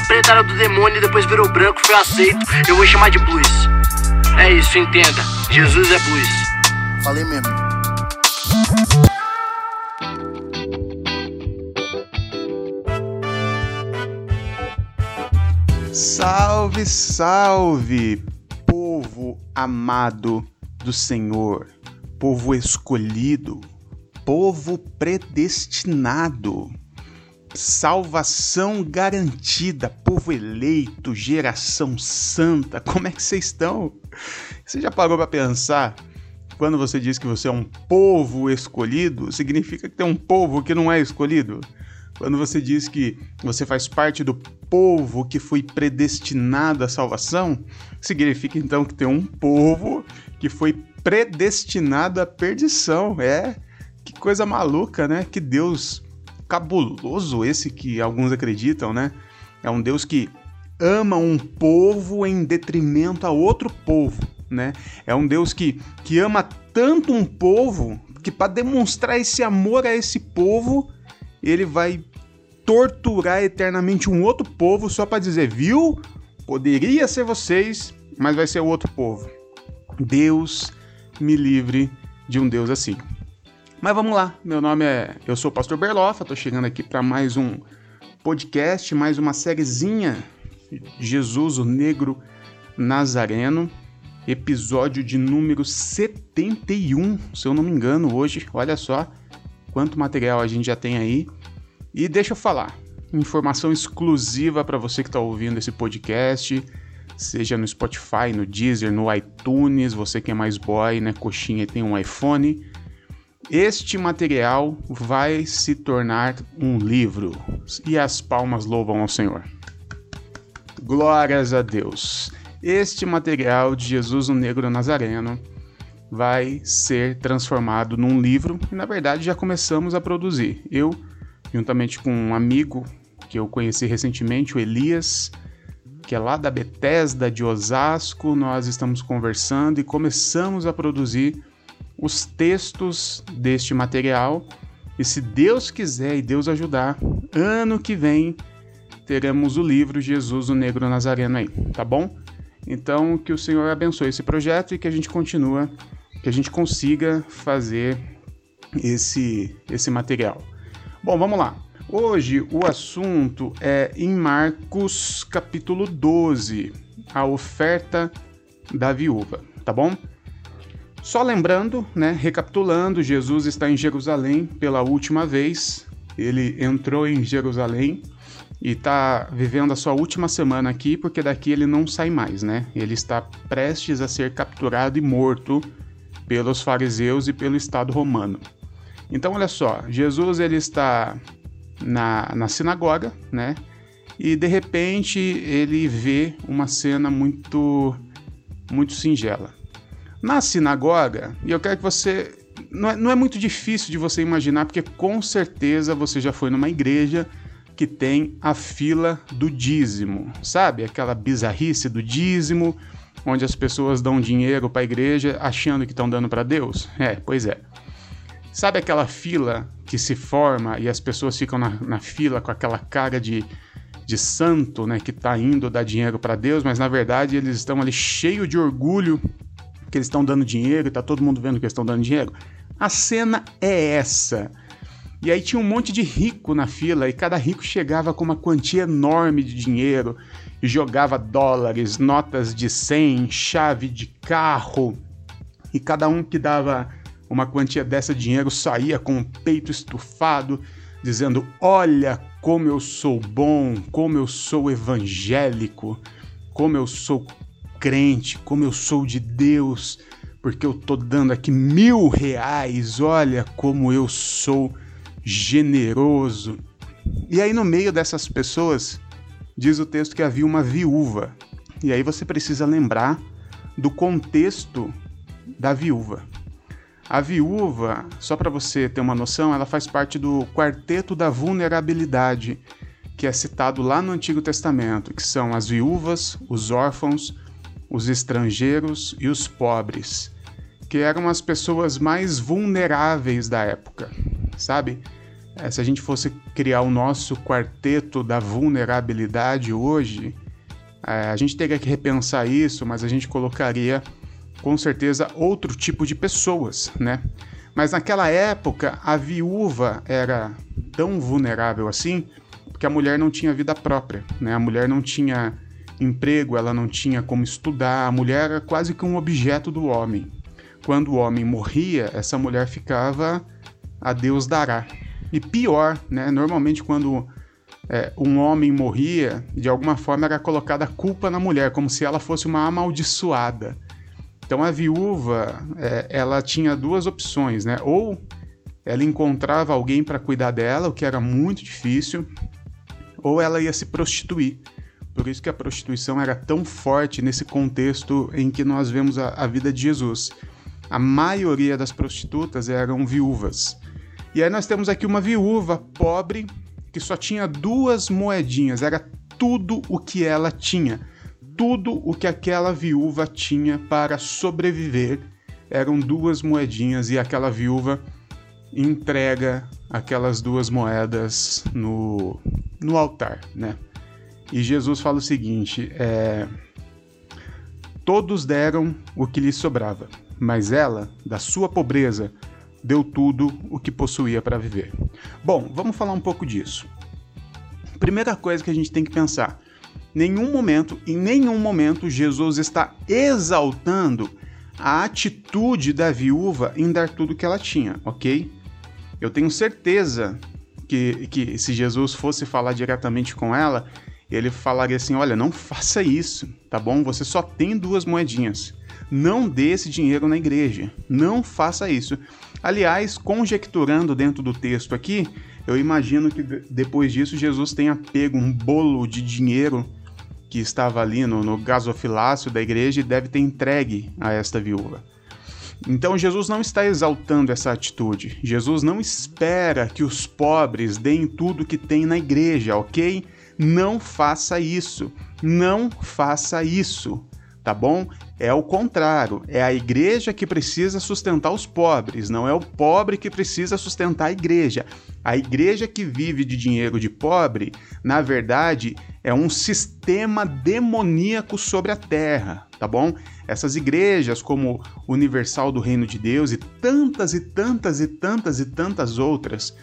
era preta, era do demônio e depois virou branco, foi aceito. Eu vou chamar de blues. É isso, entenda. Jesus é blues. Falei mesmo. Salve, salve, povo amado do Senhor, povo escolhido, povo predestinado, salvação garantida, povo eleito, geração santa. Como é que vocês estão? Você já parou para pensar? Quando você diz que você é um povo escolhido, significa que tem um povo que não é escolhido? Quando você diz que você faz parte do povo que foi predestinado à salvação, significa então que tem um povo que foi predestinado à perdição. É, que coisa maluca, né? Que Deus cabuloso esse que alguns acreditam, né? É um Deus que ama um povo em detrimento a outro povo, né? É um Deus que, que ama tanto um povo que para demonstrar esse amor a esse povo, ele vai torturar eternamente um outro povo só para dizer, viu? Poderia ser vocês, mas vai ser outro povo. Deus me livre de um Deus assim. Mas vamos lá, meu nome é. Eu sou o Pastor Berlofa, tô chegando aqui para mais um podcast, mais uma sériezinha Jesus, o Negro Nazareno, episódio de número 71, se eu não me engano, hoje. Olha só quanto material a gente já tem aí. E deixa eu falar, informação exclusiva para você que está ouvindo esse podcast, seja no Spotify, no Deezer, no iTunes, você que é mais boy, né, coxinha e tem um iPhone. Este material vai se tornar um livro e as palmas louvam ao Senhor. Glórias a Deus. Este material de Jesus o Negro Nazareno vai ser transformado num livro e na verdade já começamos a produzir. Eu juntamente com um amigo que eu conheci recentemente, o Elias, que é lá da Bethesda de Osasco. Nós estamos conversando e começamos a produzir os textos deste material. E se Deus quiser e Deus ajudar, ano que vem teremos o livro Jesus o Negro Nazareno aí, tá bom? Então que o Senhor abençoe esse projeto e que a gente continue, que a gente consiga fazer esse esse material. Bom, vamos lá. Hoje o assunto é em Marcos capítulo 12, a oferta da viúva, tá bom? Só lembrando, né, recapitulando, Jesus está em Jerusalém pela última vez. Ele entrou em Jerusalém e está vivendo a sua última semana aqui, porque daqui ele não sai mais, né? Ele está prestes a ser capturado e morto pelos fariseus e pelo Estado romano. Então, olha só, Jesus ele está na, na sinagoga, né? E de repente ele vê uma cena muito, muito singela. Na sinagoga, e eu quero que você. Não é, não é muito difícil de você imaginar, porque com certeza você já foi numa igreja que tem a fila do dízimo, sabe? Aquela bizarrice do dízimo, onde as pessoas dão dinheiro para a igreja achando que estão dando para Deus. É, pois é. Sabe aquela fila que se forma e as pessoas ficam na, na fila com aquela cara de, de santo, né, que está indo dar dinheiro para Deus, mas na verdade eles estão ali cheio de orgulho que eles estão dando dinheiro e tá todo mundo vendo que eles estão dando dinheiro? A cena é essa. E aí tinha um monte de rico na fila e cada rico chegava com uma quantia enorme de dinheiro e jogava dólares, notas de 100, chave de carro. E cada um que dava uma quantia dessa de dinheiro saía com o peito estufado, dizendo: Olha como eu sou bom, como eu sou evangélico, como eu sou crente, como eu sou de Deus, porque eu tô dando aqui mil reais, olha como eu sou generoso. E aí, no meio dessas pessoas, diz o texto que havia uma viúva. E aí você precisa lembrar do contexto da viúva. A viúva, só para você ter uma noção, ela faz parte do quarteto da vulnerabilidade, que é citado lá no Antigo Testamento, que são as viúvas, os órfãos, os estrangeiros e os pobres, que eram as pessoas mais vulneráveis da época, sabe? é, se a gente fosse criar o nosso quarteto da vulnerabilidade hoje, é, a gente teria que repensar isso, mas a gente colocaria com certeza outro tipo de pessoas, né? Mas naquela época a viúva era tão vulnerável assim, porque a mulher não tinha vida própria, né? A mulher não tinha emprego, ela não tinha como estudar, a mulher era quase que um objeto do homem. Quando o homem morria, essa mulher ficava a Deus dará. E pior, né? Normalmente quando é, um homem morria, de alguma forma era colocada a culpa na mulher, como se ela fosse uma amaldiçoada. Então a viúva, é, ela tinha duas opções, né? Ou ela encontrava alguém para cuidar dela, o que era muito difícil, ou ela ia se prostituir. Por isso que a prostituição era tão forte nesse contexto em que nós vemos a, a vida de Jesus. A maioria das prostitutas eram viúvas. E aí nós temos aqui uma viúva pobre que só tinha duas moedinhas, era tudo o que ela tinha. Tudo o que aquela viúva tinha para sobreviver eram duas moedinhas e aquela viúva entrega aquelas duas moedas no, no altar, né? E Jesus fala o seguinte: é, todos deram o que lhe sobrava, mas ela, da sua pobreza, deu tudo o que possuía para viver. Bom, vamos falar um pouco disso. Primeira coisa que a gente tem que pensar: nenhum momento, em nenhum momento, Jesus está exaltando a atitude da viúva em dar tudo que ela tinha, ok? Eu tenho certeza que, que se Jesus fosse falar diretamente com ela, ele falaria assim: olha, não faça isso, tá bom? Você só tem duas moedinhas. Não dê esse dinheiro na igreja. Não faça isso. Aliás, conjecturando dentro do texto aqui, eu imagino que depois disso Jesus tenha pego um bolo de dinheiro que estava ali no, no gasofilácio da igreja e deve ter entregue a esta viúva. Então Jesus não está exaltando essa atitude. Jesus não espera que os pobres deem tudo que tem na igreja, ok? Não faça isso. Não faça isso tá bom? É o contrário, é a igreja que precisa sustentar os pobres, não é o pobre que precisa sustentar a igreja. A igreja que vive de dinheiro de pobre, na verdade, é um sistema demoníaco sobre a terra, tá bom? Essas igrejas, como Universal do Reino de Deus e tantas e tantas e tantas e tantas outras,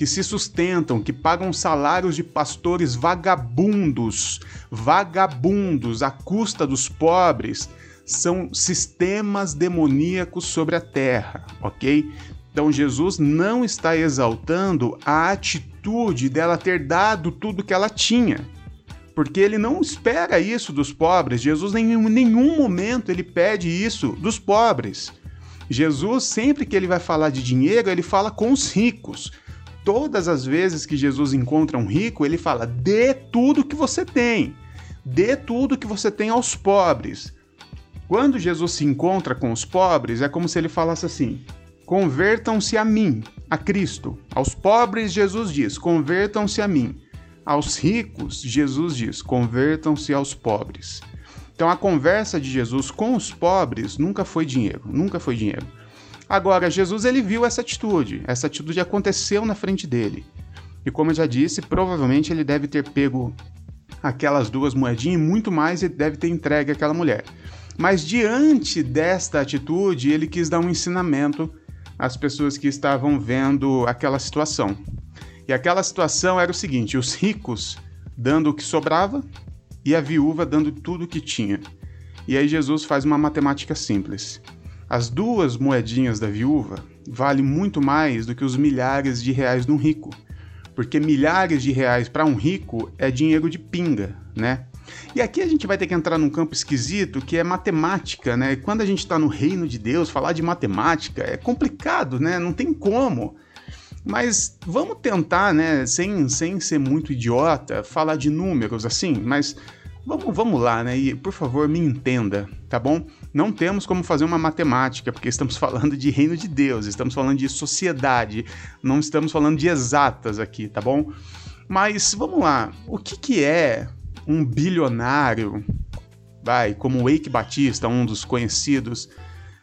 que se sustentam, que pagam salários de pastores vagabundos, vagabundos à custa dos pobres, são sistemas demoníacos sobre a terra, ok? Então Jesus não está exaltando a atitude dela ter dado tudo que ela tinha, porque ele não espera isso dos pobres. Jesus em nenhum momento ele pede isso dos pobres. Jesus sempre que ele vai falar de dinheiro, ele fala com os ricos todas as vezes que Jesus encontra um rico, ele fala: dê tudo que você tem, dê tudo que você tem aos pobres. Quando Jesus se encontra com os pobres, é como se ele falasse assim: convertam-se a mim, a Cristo. Aos pobres, Jesus diz: convertam-se a mim. Aos ricos, Jesus diz: convertam-se aos pobres. Então a conversa de Jesus com os pobres nunca foi dinheiro, nunca foi dinheiro. Agora, Jesus ele viu essa atitude, essa atitude aconteceu na frente dele. E como eu já disse, provavelmente ele deve ter pego aquelas duas moedinhas e muito mais ele deve ter entregue àquela mulher. Mas diante desta atitude, ele quis dar um ensinamento às pessoas que estavam vendo aquela situação. E aquela situação era o seguinte: os ricos dando o que sobrava e a viúva dando tudo o que tinha. E aí Jesus faz uma matemática simples. As duas moedinhas da viúva valem muito mais do que os milhares de reais de um rico, porque milhares de reais para um rico é dinheiro de pinga, né? E aqui a gente vai ter que entrar num campo esquisito que é matemática, né? Quando a gente está no reino de Deus, falar de matemática é complicado, né? Não tem como. Mas vamos tentar, né, sem, sem ser muito idiota, falar de números assim, mas Vamos, vamos lá, né? E por favor, me entenda, tá bom? Não temos como fazer uma matemática, porque estamos falando de reino de Deus, estamos falando de sociedade, não estamos falando de exatas aqui, tá bom? Mas vamos lá, o que, que é um bilionário, vai, como Eike Batista, um dos conhecidos,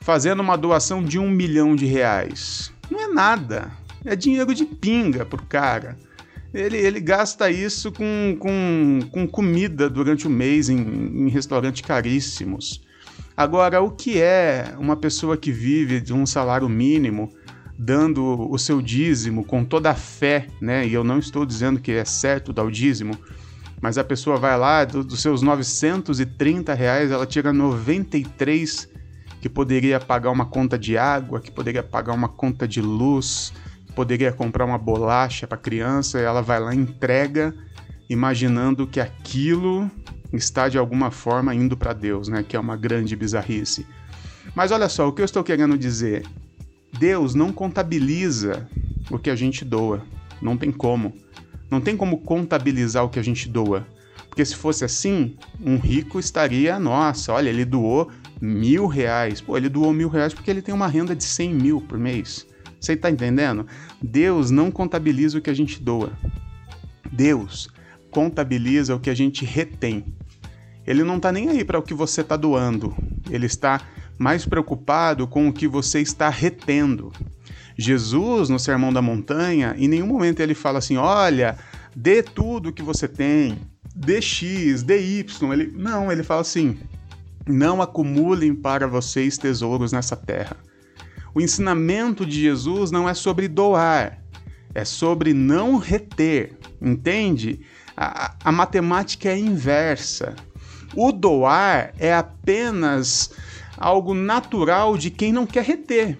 fazendo uma doação de um milhão de reais? Não é nada, É dinheiro de pinga pro cara. Ele, ele gasta isso com, com, com comida durante o mês em, em restaurantes caríssimos. Agora, o que é uma pessoa que vive de um salário mínimo, dando o seu dízimo com toda a fé, né? E eu não estou dizendo que é certo dar o dízimo, mas a pessoa vai lá, do, dos seus 930 reais, ela tira 93 que poderia pagar uma conta de água, que poderia pagar uma conta de luz, que poderia comprar uma bolacha para criança, e ela vai lá e entrega, imaginando que aquilo está de alguma forma indo para Deus, né? Que é uma grande bizarrice. Mas olha só, o que eu estou querendo dizer? Deus não contabiliza o que a gente doa. Não tem como. Não tem como contabilizar o que a gente doa. Porque se fosse assim, um rico estaria, nossa, olha, ele doou mil reais. Pô, ele doou mil reais porque ele tem uma renda de 100 mil por mês. Você está entendendo? Deus não contabiliza o que a gente doa. Deus contabiliza o que a gente retém. Ele não está nem aí para o que você está doando. Ele está mais preocupado com o que você está retendo. Jesus, no Sermão da Montanha, em nenhum momento ele fala assim: olha, dê tudo que você tem, dê X, dê Y. Ele, não, ele fala assim: não acumulem para vocês tesouros nessa terra. O ensinamento de Jesus não é sobre doar, é sobre não reter, entende? A, a matemática é inversa. O doar é apenas algo natural de quem não quer reter.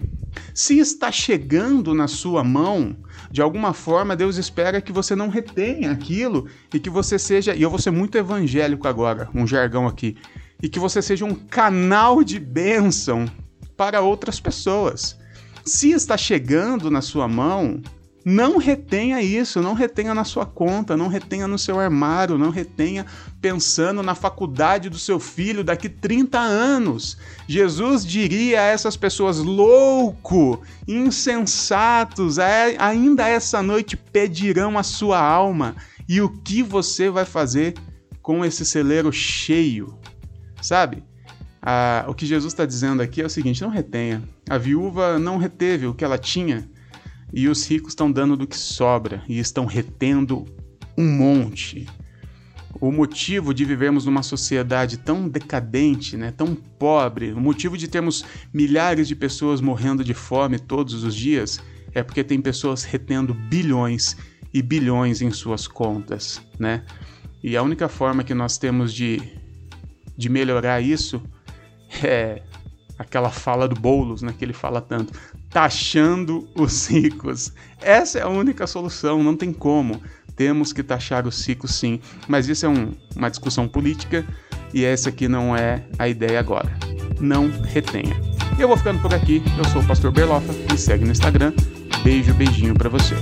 Se está chegando na sua mão, de alguma forma Deus espera que você não retenha aquilo e que você seja, e eu vou ser muito evangélico agora, um jargão aqui, e que você seja um canal de bênção para outras pessoas. Se está chegando na sua mão, não retenha isso, não retenha na sua conta, não retenha no seu armário, não retenha pensando na faculdade do seu filho daqui 30 anos. Jesus diria a essas pessoas: louco, insensatos, ainda essa noite pedirão a sua alma. E o que você vai fazer com esse celeiro cheio? Sabe? Ah, o que Jesus está dizendo aqui é o seguinte: não retenha. A viúva não reteve o que ela tinha e os ricos estão dando do que sobra e estão retendo um monte. O motivo de vivermos numa sociedade tão decadente, né, tão pobre, o motivo de termos milhares de pessoas morrendo de fome todos os dias é porque tem pessoas retendo bilhões e bilhões em suas contas, né? E a única forma que nós temos de, de melhorar isso é aquela fala do Boulos, né, que ele fala tanto, taxando os ricos. Essa é a única solução, não tem como. Temos que taxar os ricos sim, mas isso é um, uma discussão política e essa aqui não é a ideia agora. Não retenha. Eu vou ficando por aqui, eu sou o Pastor Berlofa, me segue no Instagram. Beijo, beijinho para você.